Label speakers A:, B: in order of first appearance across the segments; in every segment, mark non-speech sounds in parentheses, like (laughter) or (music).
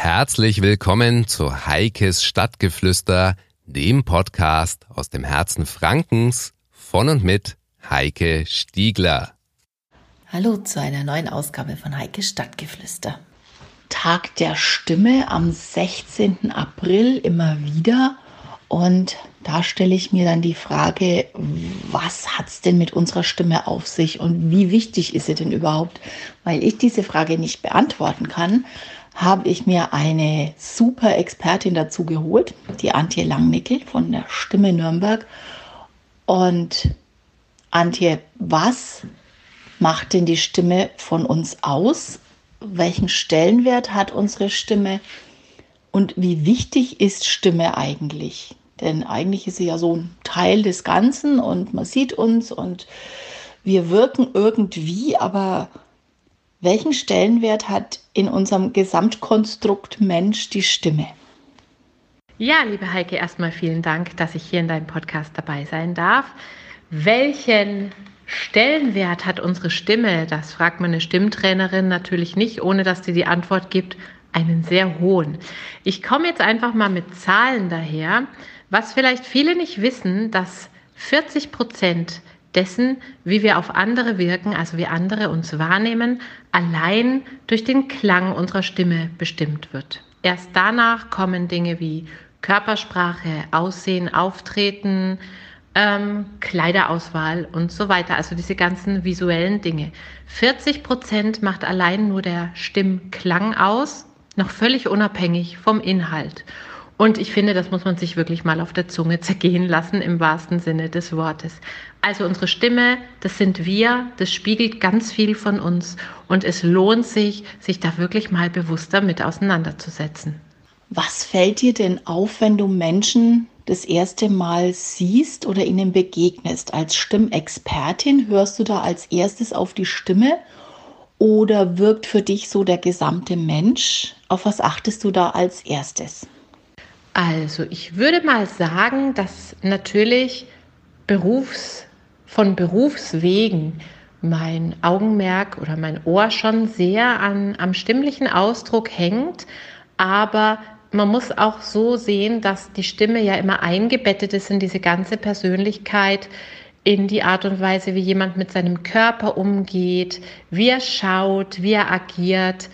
A: Herzlich willkommen zu Heikes Stadtgeflüster, dem Podcast aus dem Herzen Frankens von und mit Heike Stiegler.
B: Hallo zu einer neuen Ausgabe von Heikes Stadtgeflüster. Tag der Stimme am 16. April immer wieder. Und da stelle ich mir dann die Frage, was hat es denn mit unserer Stimme auf sich und wie wichtig ist sie denn überhaupt? Weil ich diese Frage nicht beantworten kann, habe ich mir eine super Expertin dazu geholt, die Antje Langnickel von der Stimme Nürnberg. Und Antje, was macht denn die Stimme von uns aus? Welchen Stellenwert hat unsere Stimme? Und wie wichtig ist Stimme eigentlich? Denn eigentlich ist sie ja so ein Teil des Ganzen und man sieht uns und wir wirken irgendwie, aber welchen Stellenwert hat in unserem Gesamtkonstrukt Mensch die Stimme?
C: Ja, liebe Heike, erstmal vielen Dank, dass ich hier in deinem Podcast dabei sein darf. Welchen Stellenwert hat unsere Stimme? Das fragt meine Stimmtrainerin natürlich nicht, ohne dass sie die Antwort gibt, einen sehr hohen. Ich komme jetzt einfach mal mit Zahlen daher. Was vielleicht viele nicht wissen, dass 40 Prozent dessen, wie wir auf andere wirken, also wie andere uns wahrnehmen, allein durch den Klang unserer Stimme bestimmt wird. Erst danach kommen Dinge wie Körpersprache, Aussehen, Auftreten, ähm, Kleiderauswahl und so weiter. Also diese ganzen visuellen Dinge. 40 Prozent macht allein nur der Stimmklang aus, noch völlig unabhängig vom Inhalt. Und ich finde, das muss man sich wirklich mal auf der Zunge zergehen lassen im wahrsten Sinne des Wortes. Also unsere Stimme, das sind wir, das spiegelt ganz viel von uns und es lohnt sich, sich da wirklich mal bewusster mit auseinanderzusetzen.
B: Was fällt dir denn auf, wenn du Menschen das erste Mal siehst oder ihnen begegnest? Als Stimmexpertin hörst du da als erstes auf die Stimme oder wirkt für dich so der gesamte Mensch? Auf was achtest du da als erstes?
C: Also, ich würde mal sagen, dass natürlich Berufs, von Berufswegen mein Augenmerk oder mein Ohr schon sehr an, am stimmlichen Ausdruck hängt, aber man muss auch so sehen, dass die Stimme ja immer eingebettet ist in diese ganze Persönlichkeit, in die Art und Weise, wie jemand mit seinem Körper umgeht, wie er schaut, wie er agiert.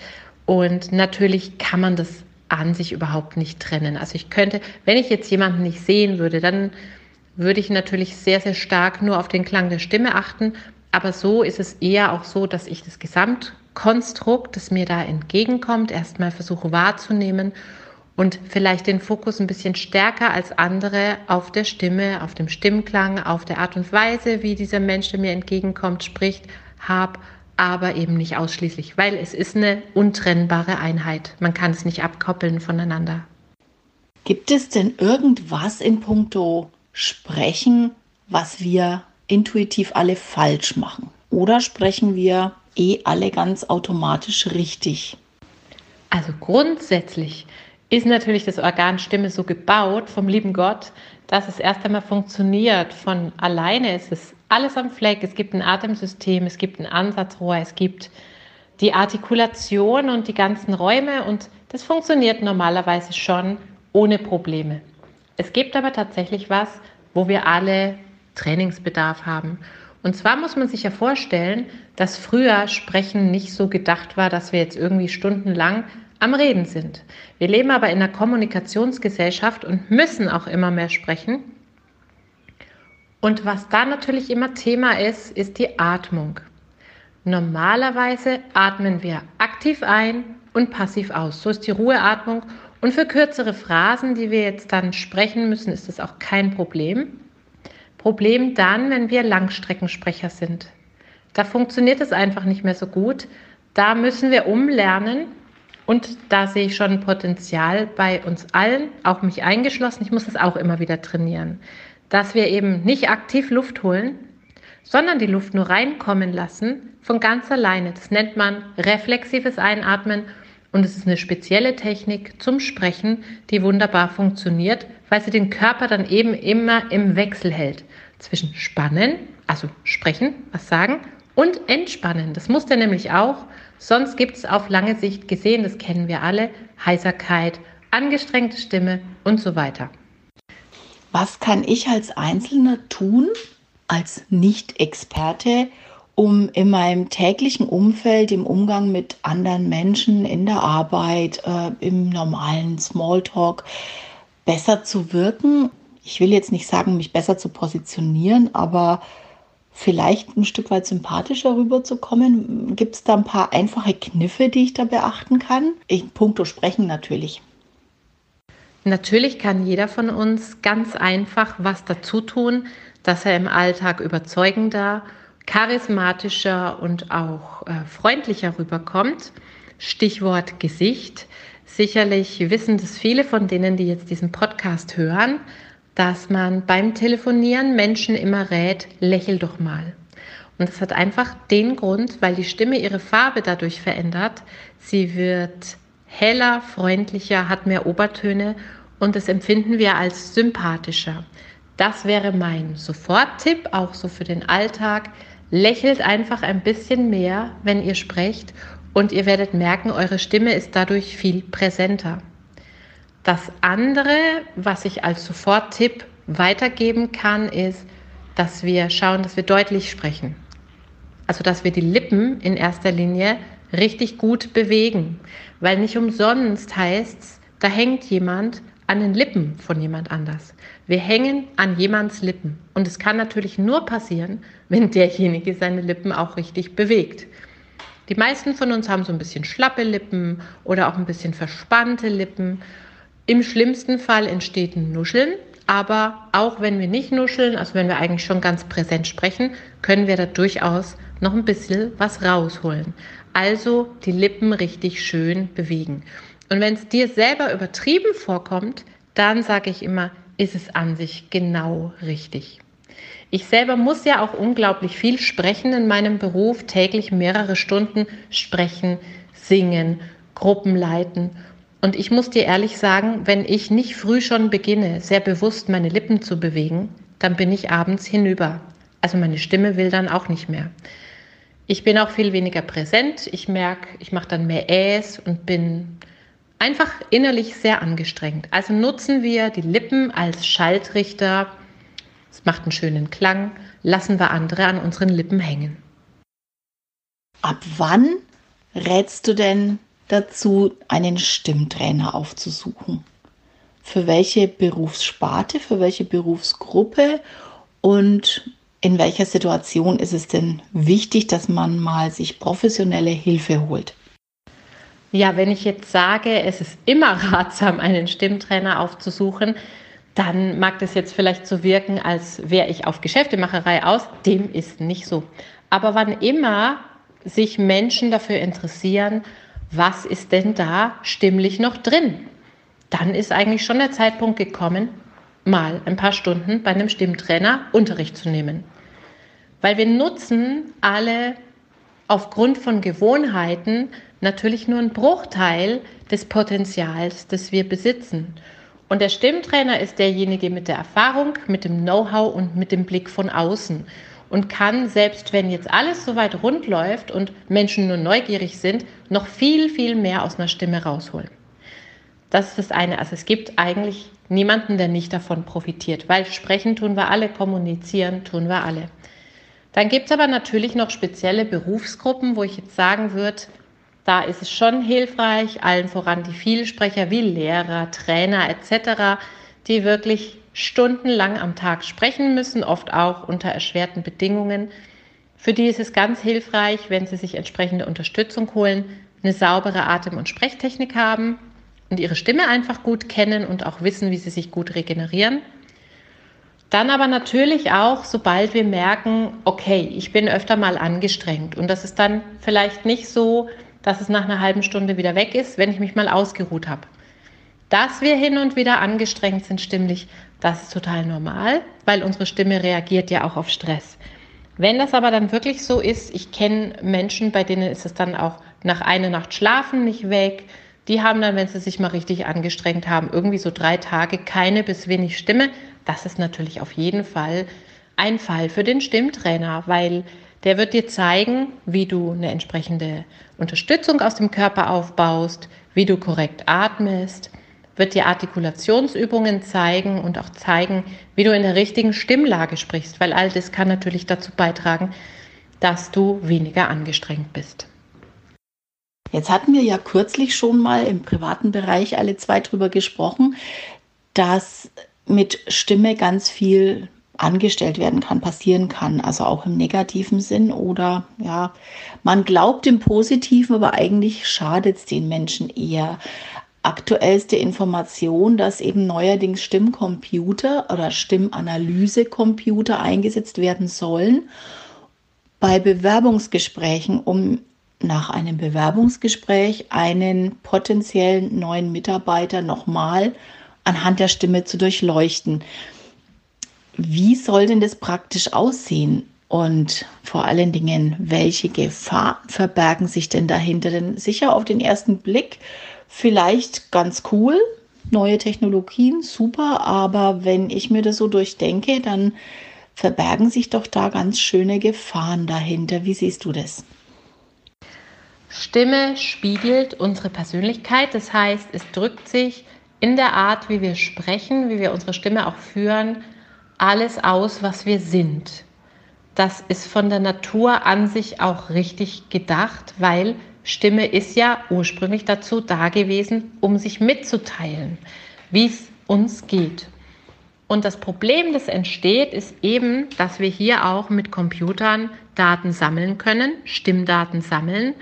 C: Und natürlich kann man das an sich überhaupt nicht trennen. Also ich könnte, wenn ich jetzt jemanden nicht sehen würde, dann würde ich natürlich sehr, sehr stark nur auf den Klang der Stimme achten. Aber so ist es eher auch so, dass ich das Gesamtkonstrukt, das mir da entgegenkommt, erstmal versuche wahrzunehmen und vielleicht den Fokus ein bisschen stärker als andere auf der Stimme, auf dem Stimmklang, auf der Art und Weise, wie dieser Mensch, der mir entgegenkommt, spricht, habe aber eben nicht ausschließlich, weil es ist eine untrennbare Einheit. Man kann es nicht abkoppeln voneinander.
B: Gibt es denn irgendwas in puncto Sprechen, was wir intuitiv alle falsch machen? Oder sprechen wir eh alle ganz automatisch richtig?
C: Also grundsätzlich ist natürlich das Organ Stimme so gebaut vom lieben Gott, dass es erst einmal funktioniert. Von alleine ist es alles am Fleck. Es gibt ein Atemsystem, es gibt ein Ansatzrohr, es gibt die Artikulation und die ganzen Räume und das funktioniert normalerweise schon ohne Probleme. Es gibt aber tatsächlich was, wo wir alle Trainingsbedarf haben. Und zwar muss man sich ja vorstellen, dass früher Sprechen nicht so gedacht war, dass wir jetzt irgendwie stundenlang am Reden sind. Wir leben aber in einer Kommunikationsgesellschaft und müssen auch immer mehr sprechen. Und was da natürlich immer Thema ist, ist die Atmung. Normalerweise atmen wir aktiv ein und passiv aus. So ist die Ruheatmung. Und für kürzere Phrasen, die wir jetzt dann sprechen müssen, ist das auch kein Problem. Problem dann, wenn wir Langstreckensprecher sind. Da funktioniert es einfach nicht mehr so gut. Da müssen wir umlernen. Und da sehe ich schon Potenzial bei uns allen, auch mich eingeschlossen. Ich muss das auch immer wieder trainieren dass wir eben nicht aktiv Luft holen, sondern die Luft nur reinkommen lassen von ganz alleine. Das nennt man reflexives Einatmen und es ist eine spezielle Technik zum Sprechen, die wunderbar funktioniert, weil sie den Körper dann eben immer im Wechsel hält zwischen Spannen, also sprechen, was sagen, und Entspannen. Das muss der nämlich auch, sonst gibt es auf lange Sicht gesehen, das kennen wir alle, Heiserkeit, angestrengte Stimme und so weiter.
B: Was kann ich als Einzelner tun, als Nicht-Experte, um in meinem täglichen Umfeld, im Umgang mit anderen Menschen, in der Arbeit, äh, im normalen Smalltalk besser zu wirken? Ich will jetzt nicht sagen, mich besser zu positionieren, aber vielleicht ein Stück weit sympathischer rüberzukommen. Gibt es da ein paar einfache Kniffe, die ich da beachten kann? Ich, puncto sprechen natürlich.
C: Natürlich kann jeder von uns ganz einfach was dazu tun, dass er im Alltag überzeugender, charismatischer und auch äh, freundlicher rüberkommt. Stichwort Gesicht. Sicherlich wissen das viele von denen, die jetzt diesen Podcast hören, dass man beim Telefonieren Menschen immer rät, lächel doch mal. Und das hat einfach den Grund, weil die Stimme ihre Farbe dadurch verändert. Sie wird heller, freundlicher, hat mehr Obertöne und das empfinden wir als sympathischer. Das wäre mein Soforttipp, auch so für den Alltag. Lächelt einfach ein bisschen mehr, wenn ihr sprecht und ihr werdet merken, eure Stimme ist dadurch viel präsenter. Das andere, was ich als Soforttipp weitergeben kann, ist, dass wir schauen, dass wir deutlich sprechen. Also, dass wir die Lippen in erster Linie richtig gut bewegen. Weil nicht umsonst heißt es, da hängt jemand an den Lippen von jemand anders. Wir hängen an jemands Lippen. Und es kann natürlich nur passieren, wenn derjenige seine Lippen auch richtig bewegt. Die meisten von uns haben so ein bisschen schlappe Lippen oder auch ein bisschen verspannte Lippen. Im schlimmsten Fall entsteht ein Nuscheln, aber auch wenn wir nicht nuscheln, also wenn wir eigentlich schon ganz präsent sprechen, können wir da durchaus noch ein bisschen was rausholen. Also die Lippen richtig schön bewegen. Und wenn es dir selber übertrieben vorkommt, dann sage ich immer, ist es an sich genau richtig. Ich selber muss ja auch unglaublich viel sprechen in meinem Beruf, täglich mehrere Stunden sprechen, singen, Gruppen leiten. Und ich muss dir ehrlich sagen, wenn ich nicht früh schon beginne, sehr bewusst meine Lippen zu bewegen, dann bin ich abends hinüber. Also meine Stimme will dann auch nicht mehr. Ich bin auch viel weniger präsent. Ich merke, ich mache dann mehr Äs und bin einfach innerlich sehr angestrengt. Also nutzen wir die Lippen als Schaltrichter. Es macht einen schönen Klang. Lassen wir andere an unseren Lippen hängen.
B: Ab wann rätst du denn dazu, einen Stimmtrainer aufzusuchen? Für welche Berufssparte, für welche Berufsgruppe und in welcher Situation ist es denn wichtig, dass man mal sich professionelle Hilfe holt?
C: Ja, wenn ich jetzt sage, es ist immer (laughs) ratsam, einen Stimmtrainer aufzusuchen, dann mag das jetzt vielleicht so wirken, als wäre ich auf Geschäftemacherei aus. Dem ist nicht so. Aber wann immer sich Menschen dafür interessieren, was ist denn da stimmlich noch drin, dann ist eigentlich schon der Zeitpunkt gekommen, mal ein paar Stunden bei einem Stimmtrainer Unterricht zu nehmen. Weil wir nutzen alle aufgrund von Gewohnheiten natürlich nur ein Bruchteil des Potenzials, das wir besitzen. Und der Stimmtrainer ist derjenige mit der Erfahrung, mit dem Know-how und mit dem Blick von außen und kann, selbst wenn jetzt alles so weit rund läuft und Menschen nur neugierig sind, noch viel, viel mehr aus einer Stimme rausholen. Das ist das eine. Also es gibt eigentlich niemanden, der nicht davon profitiert, weil sprechen tun wir alle, kommunizieren tun wir alle. Dann gibt es aber natürlich noch spezielle Berufsgruppen, wo ich jetzt sagen würde, da ist es schon hilfreich, allen voran die Vielsprecher wie Lehrer, Trainer etc., die wirklich stundenlang am Tag sprechen müssen, oft auch unter erschwerten Bedingungen. Für die ist es ganz hilfreich, wenn sie sich entsprechende Unterstützung holen, eine saubere Atem- und Sprechtechnik haben und ihre Stimme einfach gut kennen und auch wissen, wie sie sich gut regenerieren. Dann aber natürlich auch, sobald wir merken, okay, ich bin öfter mal angestrengt und das ist dann vielleicht nicht so, dass es nach einer halben Stunde wieder weg ist, wenn ich mich mal ausgeruht habe. Dass wir hin und wieder angestrengt sind stimmlich, das ist total normal, weil unsere Stimme reagiert ja auch auf Stress. Wenn das aber dann wirklich so ist, ich kenne Menschen, bei denen ist es dann auch nach einer Nacht Schlafen nicht weg. Die haben dann, wenn sie sich mal richtig angestrengt haben, irgendwie so drei Tage keine bis wenig Stimme. Das ist natürlich auf jeden Fall ein Fall für den Stimmtrainer, weil Der wird dir zeigen, wie du eine entsprechende Unterstützung aus dem Körper aufbaust, wie du korrekt atmest, wird dir Artikulationsübungen zeigen und auch zeigen, wie du in der richtigen Stimmlage sprichst, weil all das kann natürlich dazu beitragen, dass du weniger angestrengt bist.
B: Jetzt hatten wir ja kürzlich schon mal im privaten Bereich alle zwei drüber gesprochen, dass mit Stimme ganz viel angestellt werden kann, passieren kann, also auch im negativen Sinn oder ja, man glaubt im positiven, aber eigentlich schadet es den Menschen eher. Aktuellste Information, dass eben neuerdings Stimmcomputer oder Stimmanalysekomputer eingesetzt werden sollen bei Bewerbungsgesprächen, um nach einem Bewerbungsgespräch einen potenziellen neuen Mitarbeiter nochmal anhand der Stimme zu durchleuchten. Wie soll denn das praktisch aussehen? Und vor allen Dingen, welche Gefahren verbergen sich denn dahinter? Denn sicher auf den ersten Blick vielleicht ganz cool, neue Technologien, super, aber wenn ich mir das so durchdenke, dann verbergen sich doch da ganz schöne Gefahren dahinter. Wie siehst du das?
C: Stimme spiegelt unsere Persönlichkeit, das heißt, es drückt sich in der Art, wie wir sprechen, wie wir unsere Stimme auch führen, alles aus, was wir sind. Das ist von der Natur an sich auch richtig gedacht, weil Stimme ist ja ursprünglich dazu da gewesen, um sich mitzuteilen, wie es uns geht. Und das Problem, das entsteht, ist eben, dass wir hier auch mit Computern Daten sammeln können, Stimmdaten sammeln,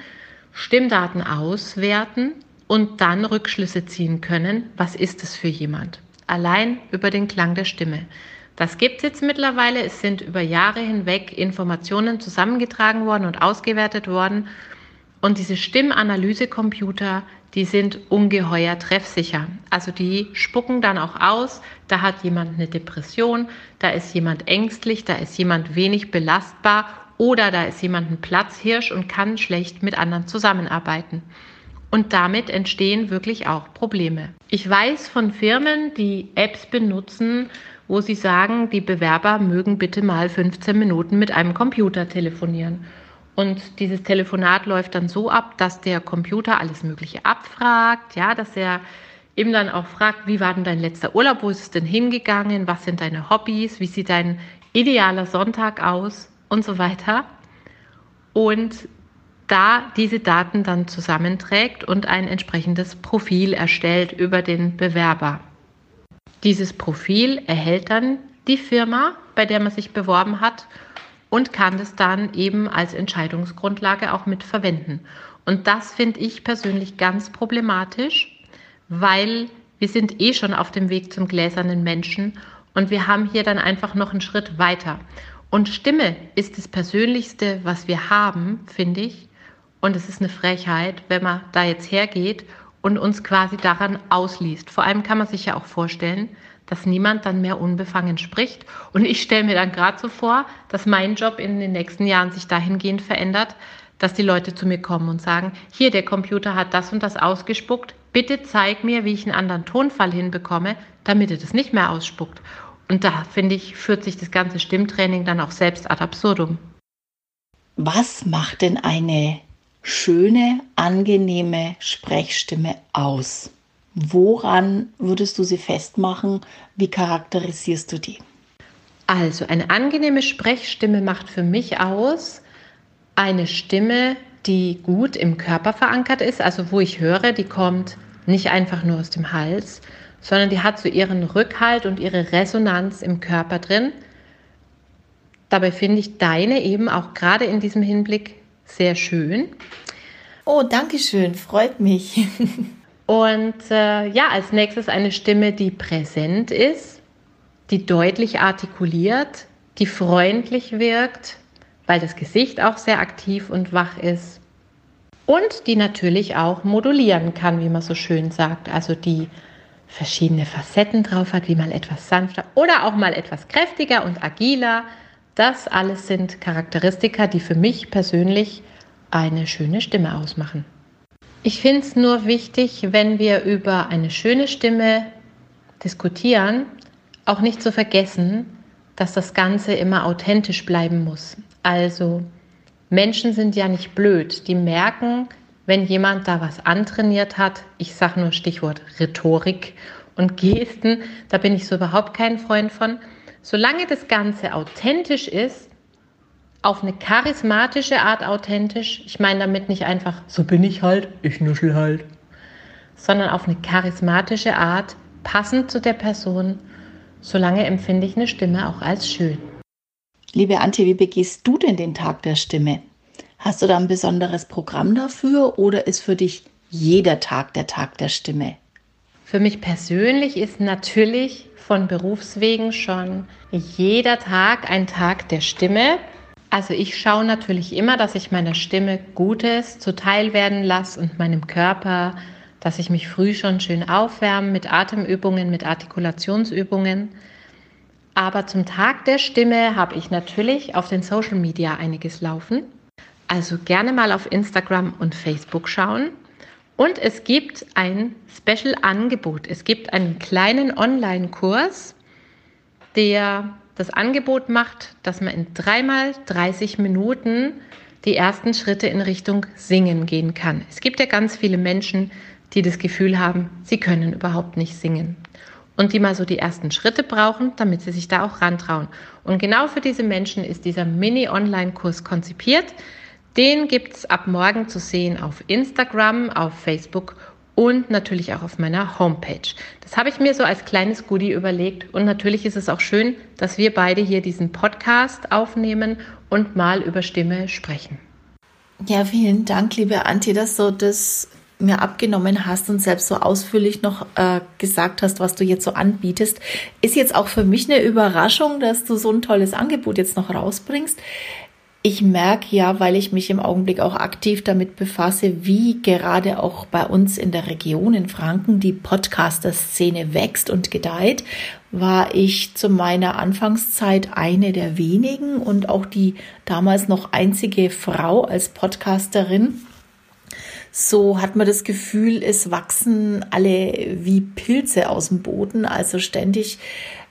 C: Stimmdaten auswerten und dann Rückschlüsse ziehen können, was ist es für jemand. Allein über den Klang der Stimme. Das gibt es jetzt mittlerweile. Es sind über Jahre hinweg Informationen zusammengetragen worden und ausgewertet worden. Und diese Stimmanalyse-Computer, die sind ungeheuer treffsicher. Also die spucken dann auch aus, da hat jemand eine Depression, da ist jemand ängstlich, da ist jemand wenig belastbar oder da ist jemand ein Platzhirsch und kann schlecht mit anderen zusammenarbeiten. Und damit entstehen wirklich auch Probleme. Ich weiß von Firmen, die Apps benutzen, wo sie sagen, die Bewerber mögen bitte mal 15 Minuten mit einem Computer telefonieren. Und dieses Telefonat läuft dann so ab, dass der Computer alles Mögliche abfragt, ja, dass er eben dann auch fragt, wie war denn dein letzter Urlaub, wo ist es denn hingegangen, was sind deine Hobbys, wie sieht dein idealer Sonntag aus und so weiter. Und da diese Daten dann zusammenträgt und ein entsprechendes Profil erstellt über den Bewerber. Dieses Profil erhält dann die Firma, bei der man sich beworben hat und kann das dann eben als Entscheidungsgrundlage auch mit verwenden. Und das finde ich persönlich ganz problematisch, weil wir sind eh schon auf dem Weg zum gläsernen Menschen und wir haben hier dann einfach noch einen Schritt weiter. Und Stimme ist das Persönlichste, was wir haben, finde ich. Und es ist eine Frechheit, wenn man da jetzt hergeht und uns quasi daran ausliest. Vor allem kann man sich ja auch vorstellen, dass niemand dann mehr unbefangen spricht. Und ich stelle mir dann gerade so vor, dass mein Job in den nächsten Jahren sich dahingehend verändert, dass die Leute zu mir kommen und sagen, hier, der Computer hat das und das ausgespuckt, bitte zeig mir, wie ich einen anderen Tonfall hinbekomme, damit er das nicht mehr ausspuckt. Und da, finde ich, führt sich das ganze Stimmtraining dann auch selbst ad absurdum.
B: Was macht denn eine schöne, angenehme Sprechstimme aus? Woran würdest du sie festmachen? Wie charakterisierst du die?
C: Also eine angenehme Sprechstimme macht für mich aus eine Stimme, die gut im Körper verankert ist, also wo ich höre, die kommt nicht einfach nur aus dem Hals, sondern die hat so ihren Rückhalt und ihre Resonanz im Körper drin. Dabei finde ich deine eben auch gerade in diesem Hinblick sehr schön.
B: Oh, danke schön, freut mich. (laughs)
C: Und äh, ja, als nächstes eine Stimme, die präsent ist, die deutlich artikuliert, die freundlich wirkt, weil das Gesicht auch sehr aktiv und wach ist. Und die natürlich auch modulieren kann, wie man so schön sagt. Also die verschiedene Facetten drauf hat, wie mal etwas sanfter oder auch mal etwas kräftiger und agiler. Das alles sind Charakteristika, die für mich persönlich eine schöne Stimme ausmachen. Ich finde es nur wichtig, wenn wir über eine schöne Stimme diskutieren, auch nicht zu vergessen, dass das Ganze immer authentisch bleiben muss. Also Menschen sind ja nicht blöd. Die merken, wenn jemand da was antrainiert hat, ich sage nur Stichwort Rhetorik und (laughs) Gesten, da bin ich so überhaupt kein Freund von. Solange das Ganze authentisch ist, auf eine charismatische Art authentisch, ich meine damit nicht einfach, so bin ich halt, ich nuschel halt, sondern auf eine charismatische Art, passend zu der Person, solange empfinde ich eine Stimme auch als schön.
B: Liebe Antje, wie begehst du denn den Tag der Stimme? Hast du da ein besonderes Programm dafür oder ist für dich jeder Tag der Tag der Stimme?
C: Für mich persönlich ist natürlich von Berufswegen schon jeder Tag ein Tag der Stimme. Also ich schaue natürlich immer, dass ich meiner Stimme Gutes zuteil werden lasse und meinem Körper, dass ich mich früh schon schön aufwärme mit Atemübungen, mit Artikulationsübungen. Aber zum Tag der Stimme habe ich natürlich auf den Social Media einiges laufen. Also gerne mal auf Instagram und Facebook schauen. Und es gibt ein Special-Angebot. Es gibt einen kleinen Online-Kurs, der das Angebot macht, dass man in dreimal 30 Minuten die ersten Schritte in Richtung Singen gehen kann. Es gibt ja ganz viele Menschen, die das Gefühl haben, sie können überhaupt nicht singen und die mal so die ersten Schritte brauchen, damit sie sich da auch rantrauen. Und genau für diese Menschen ist dieser Mini-Online-Kurs konzipiert. Den gibt es ab morgen zu sehen auf Instagram, auf Facebook und natürlich auch auf meiner Homepage. Das habe ich mir so als kleines Goodie überlegt und natürlich ist es auch schön, dass wir beide hier diesen Podcast aufnehmen und mal über Stimme sprechen.
B: Ja, vielen Dank, liebe Antje, dass du das mir abgenommen hast und selbst so ausführlich noch äh, gesagt hast, was du jetzt so anbietest. Ist jetzt auch für mich eine Überraschung, dass du so ein tolles Angebot jetzt noch rausbringst. Ich merke ja, weil ich mich im Augenblick auch aktiv damit befasse, wie gerade auch bei uns in der Region in Franken die Podcaster-Szene wächst und gedeiht, war ich zu meiner Anfangszeit eine der wenigen und auch die damals noch einzige Frau als Podcasterin so hat man das Gefühl, es wachsen alle wie Pilze aus dem Boden. Also ständig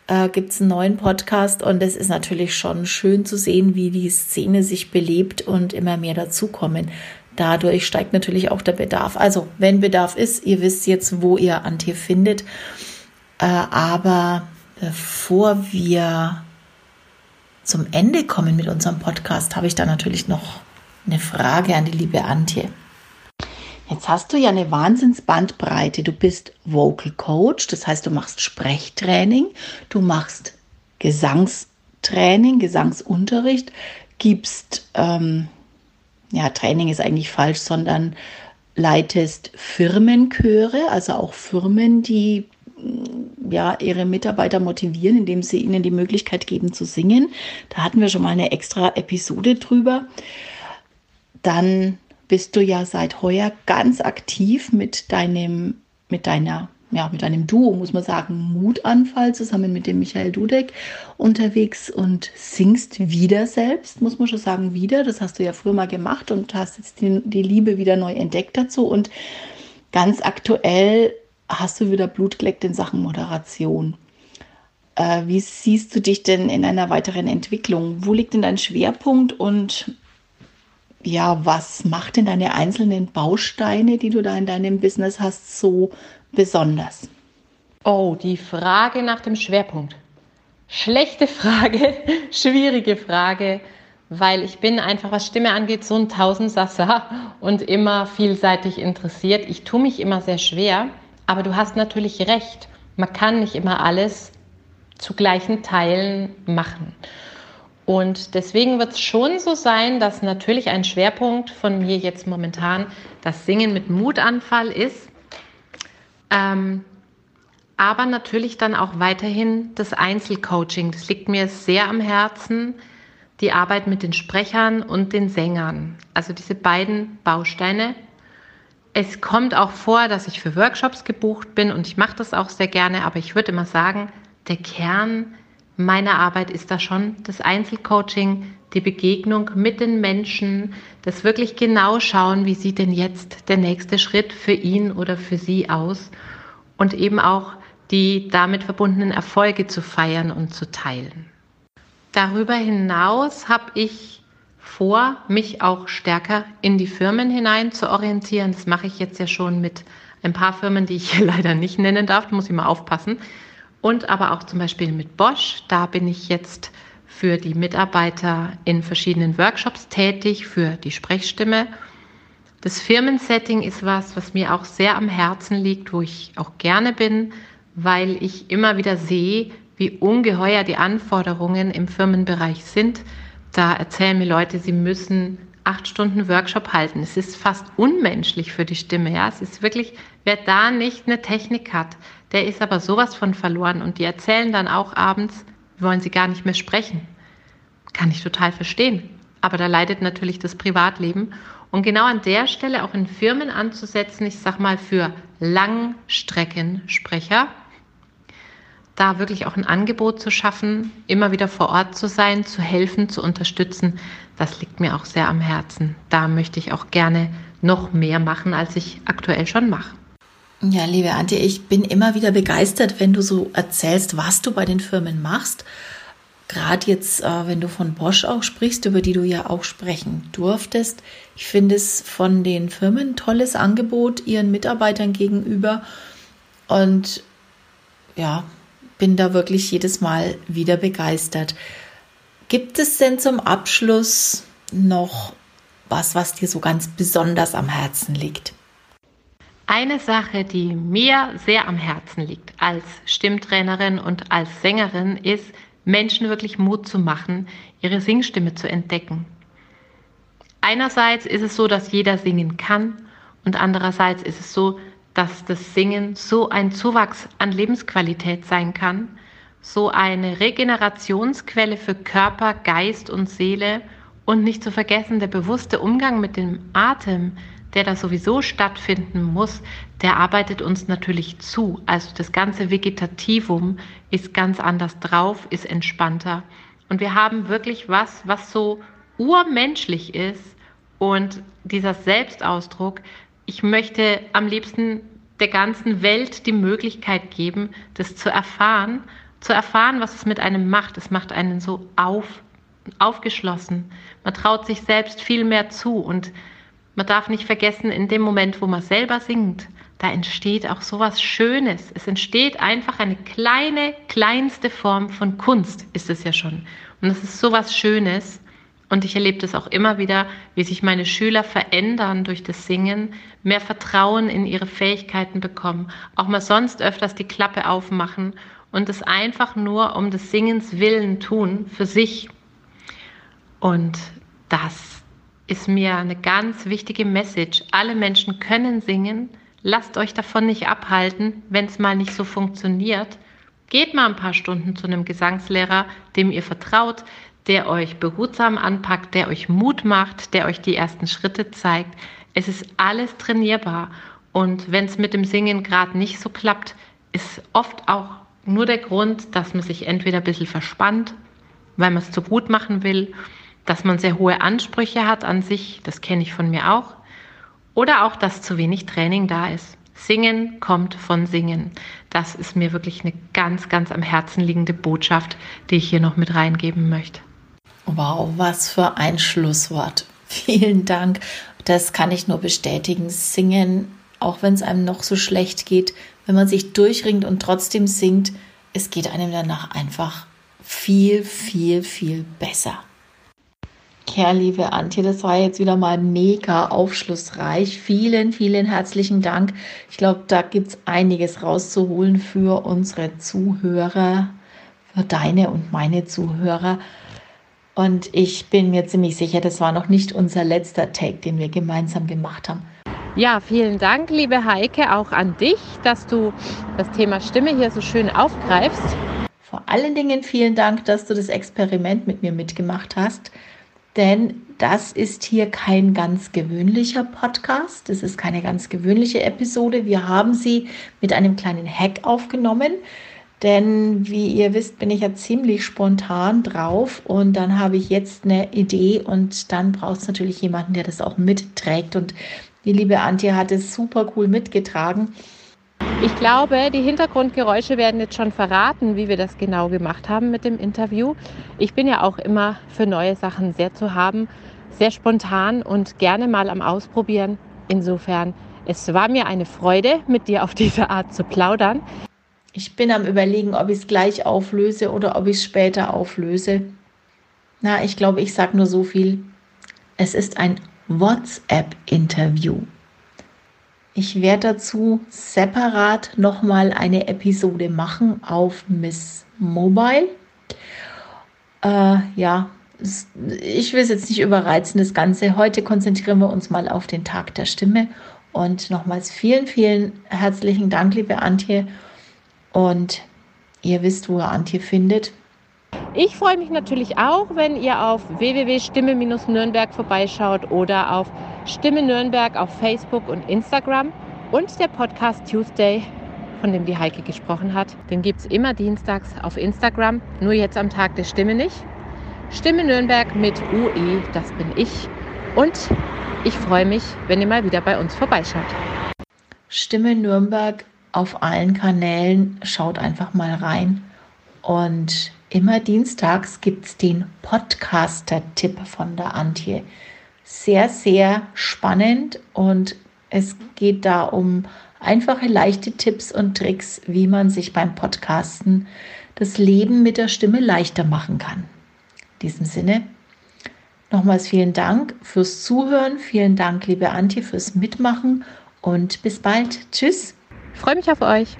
B: äh, gibt es einen neuen Podcast und es ist natürlich schon schön zu sehen, wie die Szene sich belebt und immer mehr dazukommen. Dadurch steigt natürlich auch der Bedarf. Also wenn Bedarf ist, ihr wisst jetzt, wo ihr Antje findet. Äh, aber bevor wir zum Ende kommen mit unserem Podcast, habe ich da natürlich noch eine Frage an die liebe Antje. Jetzt hast du ja eine Wahnsinnsbandbreite. Du bist Vocal Coach, das heißt, du machst Sprechtraining, du machst Gesangstraining, Gesangsunterricht, gibst, ähm, ja, Training ist eigentlich falsch, sondern leitest Firmenchöre, also auch Firmen, die mm, ja, ihre Mitarbeiter motivieren, indem sie ihnen die Möglichkeit geben zu singen. Da hatten wir schon mal eine extra Episode drüber. Dann bist du ja seit heuer ganz aktiv mit deinem, mit deiner, ja, mit deinem Duo, muss man sagen, Mutanfall zusammen mit dem Michael Dudek unterwegs und singst wieder selbst, muss man schon sagen, wieder. Das hast du ja früher mal gemacht und hast jetzt die, die Liebe wieder neu entdeckt dazu. Und ganz aktuell hast du wieder Blut geleckt in Sachen Moderation. Äh, wie siehst du dich denn in einer weiteren Entwicklung? Wo liegt denn dein Schwerpunkt und ja, was macht denn deine einzelnen Bausteine, die du da in deinem Business hast, so besonders?
C: Oh, die Frage nach dem Schwerpunkt. Schlechte Frage, (laughs) schwierige Frage, weil ich bin einfach, was Stimme angeht, so ein Tausendsasser und immer vielseitig interessiert. Ich tue mich immer sehr schwer, aber du hast natürlich recht. Man kann nicht immer alles zu gleichen Teilen machen. Und deswegen wird es schon so sein, dass natürlich ein Schwerpunkt von mir jetzt momentan das Singen mit Mutanfall ist. Ähm, aber natürlich dann auch weiterhin das Einzelcoaching. Das liegt mir sehr am Herzen, die Arbeit mit den Sprechern und den Sängern. Also diese beiden Bausteine. Es kommt auch vor, dass ich für Workshops gebucht bin und ich mache das auch sehr gerne, aber ich würde immer sagen, der Kern meine Arbeit ist da schon das Einzelcoaching, die Begegnung mit den Menschen, das wirklich genau schauen, wie sieht denn jetzt der nächste Schritt für ihn oder für sie aus und eben auch die damit verbundenen Erfolge zu feiern und zu teilen. Darüber hinaus habe ich vor, mich auch stärker in die Firmen hinein zu orientieren. Das mache ich jetzt ja schon mit ein paar Firmen, die ich hier (laughs) leider nicht nennen darf, da muss ich mal aufpassen. Und aber auch zum Beispiel mit Bosch, da bin ich jetzt für die Mitarbeiter in verschiedenen Workshops tätig, für die Sprechstimme. Das Firmensetting ist was, was mir auch sehr am Herzen liegt, wo ich auch gerne bin, weil ich immer wieder sehe, wie ungeheuer die Anforderungen im Firmenbereich sind. Da erzählen mir Leute, sie müssen acht Stunden Workshop halten. Es ist fast unmenschlich für die Stimme. Ja, es ist wirklich, wer da nicht eine Technik hat, der ist aber sowas von verloren. Und die erzählen dann auch abends, wollen sie gar nicht mehr sprechen. Kann ich total verstehen. Aber da leidet natürlich das Privatleben. Und genau an der Stelle auch in Firmen anzusetzen, ich sag mal für Langstreckensprecher, da wirklich auch ein Angebot zu schaffen, immer wieder vor Ort zu sein, zu helfen, zu unterstützen, das liegt mir auch sehr am Herzen. Da möchte ich auch gerne noch mehr machen, als ich aktuell schon mache.
B: Ja, liebe Antje, ich bin immer wieder begeistert, wenn du so erzählst, was du bei den Firmen machst. Gerade jetzt, äh, wenn du von Bosch auch sprichst, über die du ja auch sprechen durftest. Ich finde es von den Firmen ein tolles Angebot ihren Mitarbeitern gegenüber. Und ja, bin da wirklich jedes Mal wieder begeistert. Gibt es denn zum Abschluss noch was, was dir so ganz besonders am Herzen liegt?
C: Eine Sache, die mir sehr am Herzen liegt als Stimmtrainerin und als Sängerin, ist, Menschen wirklich Mut zu machen, ihre Singstimme zu entdecken. Einerseits ist es so, dass jeder singen kann und andererseits ist es so, dass das Singen so ein Zuwachs an Lebensqualität sein kann, so eine Regenerationsquelle für Körper, Geist und Seele und nicht zu vergessen der bewusste Umgang mit dem Atem, der da sowieso stattfinden muss, der arbeitet uns natürlich zu. Also das ganze Vegetativum ist ganz anders drauf, ist entspannter. Und wir haben wirklich was, was so urmenschlich ist. Und dieser Selbstausdruck, ich möchte am liebsten der ganzen Welt die Möglichkeit geben, das zu erfahren, zu erfahren, was es mit einem macht. Es macht einen so auf, aufgeschlossen. Man traut sich selbst viel mehr zu und man darf nicht vergessen, in dem Moment, wo man selber singt, da entsteht auch sowas Schönes. Es entsteht einfach eine kleine, kleinste Form von Kunst, ist es ja schon. Und es ist sowas Schönes. Und ich erlebe das auch immer wieder, wie sich meine Schüler verändern durch das Singen, mehr Vertrauen in ihre Fähigkeiten bekommen, auch mal sonst öfters die Klappe aufmachen und es einfach nur um des Singens willen tun für sich. Und das ist mir eine ganz wichtige Message. Alle Menschen können singen. Lasst euch davon nicht abhalten, wenn es mal nicht so funktioniert. Geht mal ein paar Stunden zu einem Gesangslehrer, dem ihr vertraut, der euch behutsam anpackt, der euch Mut macht, der euch die ersten Schritte zeigt. Es ist alles trainierbar. Und wenn es mit dem Singen gerade nicht so klappt, ist oft auch nur der Grund, dass man sich entweder ein bisschen verspannt, weil man es zu gut machen will dass man sehr hohe Ansprüche hat an sich, das kenne ich von mir auch. Oder auch, dass zu wenig Training da ist. Singen kommt von Singen. Das ist mir wirklich eine ganz, ganz am Herzen liegende Botschaft, die ich hier noch mit reingeben möchte.
B: Wow, was für ein Schlusswort. (laughs) Vielen Dank. Das kann ich nur bestätigen. Singen, auch wenn es einem noch so schlecht geht, wenn man sich durchringt und trotzdem singt, es geht einem danach einfach viel, viel, viel besser. Ja, liebe Antje, das war jetzt wieder mal mega aufschlussreich. Vielen, vielen herzlichen Dank. Ich glaube, da gibt es einiges rauszuholen für unsere Zuhörer, für deine und meine Zuhörer. Und ich bin mir ziemlich sicher, das war noch nicht unser letzter Take, den wir gemeinsam gemacht haben.
C: Ja, vielen Dank, liebe Heike, auch an dich, dass du das Thema Stimme hier so schön aufgreifst.
B: Vor allen Dingen vielen Dank, dass du das Experiment mit mir mitgemacht hast denn das ist hier kein ganz gewöhnlicher Podcast. Das ist keine ganz gewöhnliche Episode. Wir haben sie mit einem kleinen Hack aufgenommen. Denn wie ihr wisst, bin ich ja ziemlich spontan drauf und dann habe ich jetzt eine Idee und dann braucht es natürlich jemanden, der das auch mitträgt. Und die liebe Antje hat es super cool mitgetragen.
C: Ich glaube, die Hintergrundgeräusche werden jetzt schon verraten, wie wir das genau gemacht haben mit dem Interview. Ich bin ja auch immer für neue Sachen sehr zu haben, sehr spontan und gerne mal am Ausprobieren. Insofern, es war mir eine Freude, mit dir auf diese Art zu plaudern.
B: Ich bin am Überlegen, ob ich es gleich auflöse oder ob ich es später auflöse. Na, ich glaube, ich sage nur so viel. Es ist ein WhatsApp-Interview. Ich werde dazu separat nochmal eine Episode machen auf Miss Mobile. Äh, ja, ich will es jetzt nicht überreizen, das Ganze. Heute konzentrieren wir uns mal auf den Tag der Stimme. Und nochmals vielen, vielen herzlichen Dank, liebe Antje. Und ihr wisst, wo ihr Antje findet.
C: Ich freue mich natürlich auch, wenn ihr auf www.stimme-nürnberg vorbeischaut oder auf Stimme Nürnberg auf Facebook und Instagram und der Podcast Tuesday, von dem die Heike gesprochen hat. Den gibt es immer dienstags auf Instagram, nur jetzt am Tag der Stimme nicht. Stimme Nürnberg mit UE, das bin ich. Und ich freue mich, wenn ihr mal wieder bei uns vorbeischaut.
B: Stimme Nürnberg auf allen Kanälen, schaut einfach mal rein. Und immer dienstags gibt es den Podcaster-Tipp von der Antje. Sehr, sehr spannend und es geht da um einfache, leichte Tipps und Tricks, wie man sich beim Podcasten das Leben mit der Stimme leichter machen kann diesem Sinne, nochmals vielen Dank fürs Zuhören. Vielen Dank, liebe Antje, fürs Mitmachen und bis bald. Tschüss.
C: Ich freue mich auf euch.